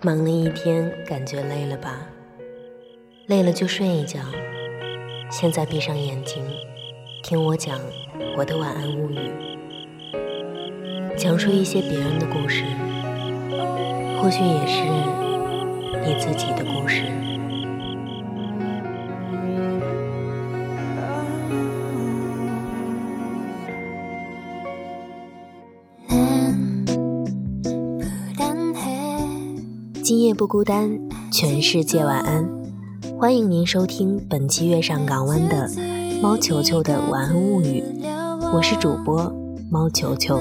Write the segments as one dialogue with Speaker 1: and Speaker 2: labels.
Speaker 1: 忙了一天，感觉累了吧？累了就睡一觉。现在闭上眼睛，听我讲我的晚安物语，讲述一些别人的故事，或许也是你自己的故事。今夜不孤单，全世界晚安。欢迎您收听本期月上港湾的猫球球的晚安物语，我是主播猫球球。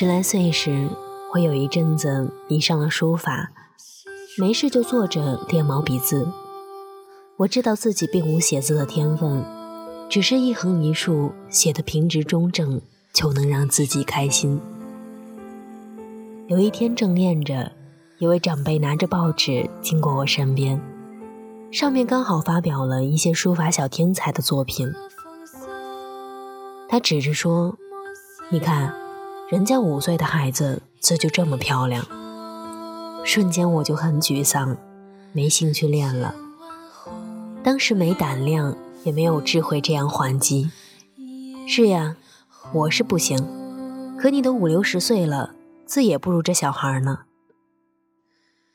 Speaker 1: 十来岁时，我有一阵子迷上了书法，没事就坐着练毛笔字。我知道自己并无写字的天分，只是一横一竖写的平直中正，就能让自己开心。有一天正练着，一位长辈拿着报纸经过我身边，上面刚好发表了一些书法小天才的作品。他指着说：“你看。”人家五岁的孩子字就这么漂亮，瞬间我就很沮丧，没兴趣练了。当时没胆量，也没有智慧这样还击。是呀，我是不行，可你都五六十岁了，字也不如这小孩呢。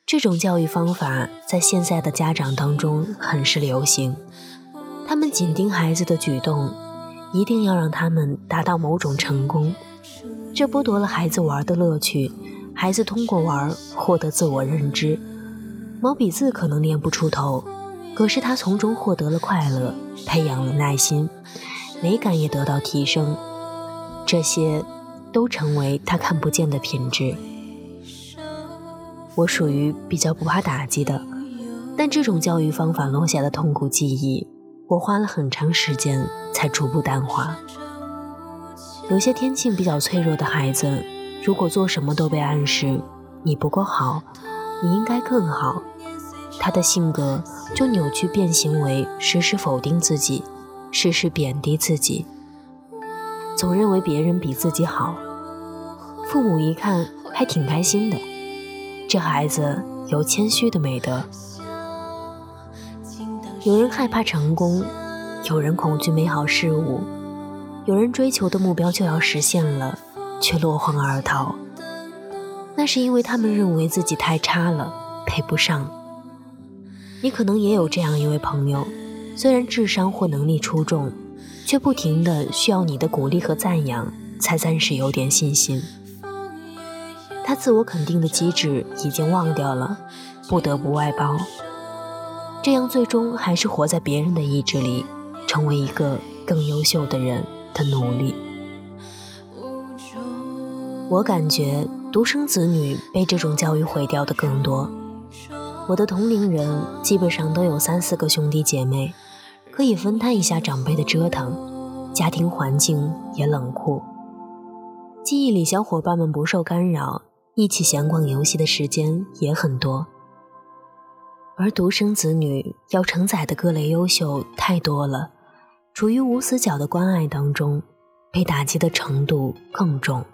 Speaker 1: 这种教育方法在现在的家长当中很是流行，他们紧盯孩子的举动，一定要让他们达到某种成功。这剥夺了孩子玩的乐趣，孩子通过玩获得自我认知。毛笔字可能练不出头，可是他从中获得了快乐，培养了耐心，美感也得到提升，这些都成为他看不见的品质。我属于比较不怕打击的，但这种教育方法落下的痛苦记忆，我花了很长时间才逐步淡化。有些天性比较脆弱的孩子，如果做什么都被暗示你不够好，你应该更好，他的性格就扭曲变形为时时否定自己，时时贬低自己，总认为别人比自己好。父母一看还挺开心的，这孩子有谦虚的美德。有人害怕成功，有人恐惧美好事物。有人追求的目标就要实现了，却落荒而逃，那是因为他们认为自己太差了，配不上。你可能也有这样一位朋友，虽然智商或能力出众，却不停的需要你的鼓励和赞扬，才暂时有点信心。他自我肯定的机制已经忘掉了，不得不外包，这样最终还是活在别人的意志里，成为一个更优秀的人。的努力，我感觉独生子女被这种教育毁掉的更多。我的同龄人基本上都有三四个兄弟姐妹，可以分摊一下长辈的折腾，家庭环境也冷酷。记忆里，小伙伴们不受干扰，一起闲逛游戏的时间也很多。而独生子女要承载的各类优秀太多了。处于无死角的关爱当中，被打击的程度更重。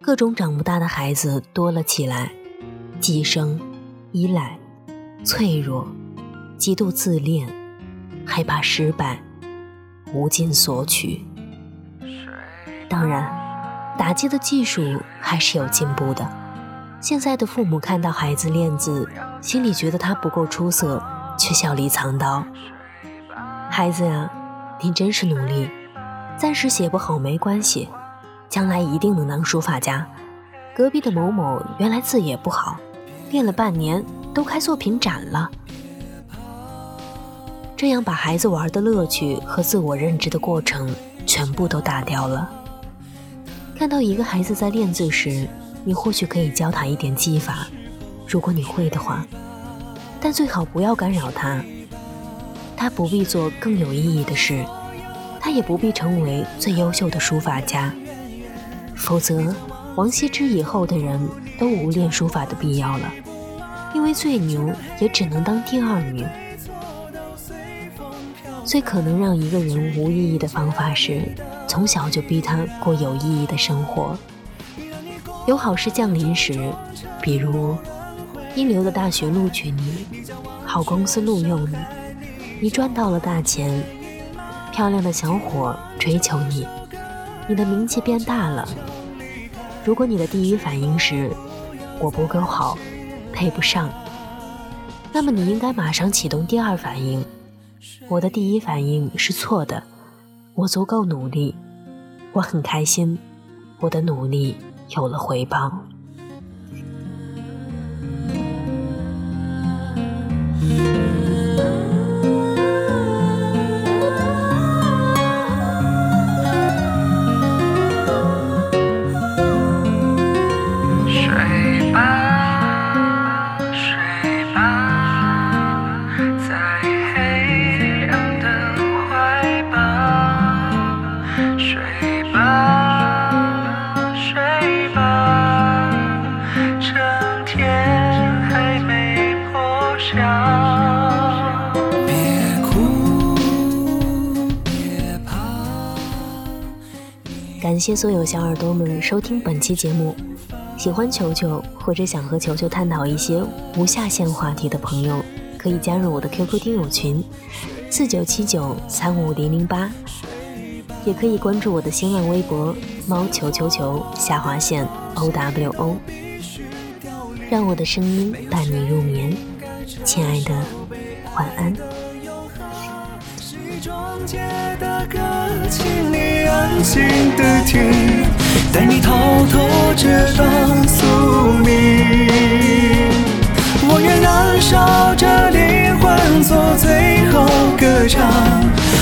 Speaker 1: 各种长不大的孩子多了起来，寄生、依赖、脆弱、极度自恋、害怕失败、无尽索取。当然，打击的技术还是有进步的。现在的父母看到孩子练字，心里觉得他不够出色，却笑里藏刀：“孩子呀。”你真是努力，暂时写不好没关系，将来一定能当书法家。隔壁的某某原来字也不好，练了半年都开作品展了。这样把孩子玩的乐趣和自我认知的过程全部都打掉了。看到一个孩子在练字时，你或许可以教他一点技法，如果你会的话，但最好不要干扰他。他不必做更有意义的事，他也不必成为最优秀的书法家，否则王羲之以后的人都无练书法的必要了，因为最牛也只能当第二名。最可能让一个人无意义的方法是，从小就逼他过有意义的生活。有好事降临时，比如一流的大学录取你，好公司录用你，你赚到了大钱，漂亮的小伙追求你，你的名气变大了。如果你的第一反应是我不够好，配不上，那么你应该马上启动第二反应。我的第一反应是错的，我足够努力，我很开心，我的努力有了回报。感谢所有小耳朵们收听本期节目。喜欢球球或者想和球球探讨一些无下限话题的朋友，可以加入我的 QQ 听友群四九七九三五零零八，也可以关注我的新浪微博猫球球球下划线 OWO，让我的声音伴你入眠，亲爱的，晚安。请你安静的听，带你逃脱这段宿命。我愿燃烧着灵魂做最后歌唱，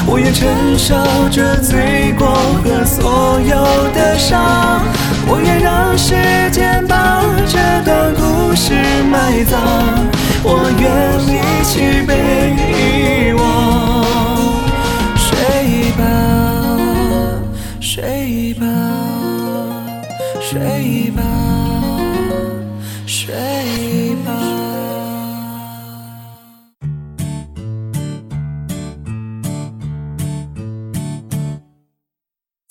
Speaker 1: 我愿承受着罪过和所有的伤，我愿让时间把这段故事埋葬，我愿一起被遗忘。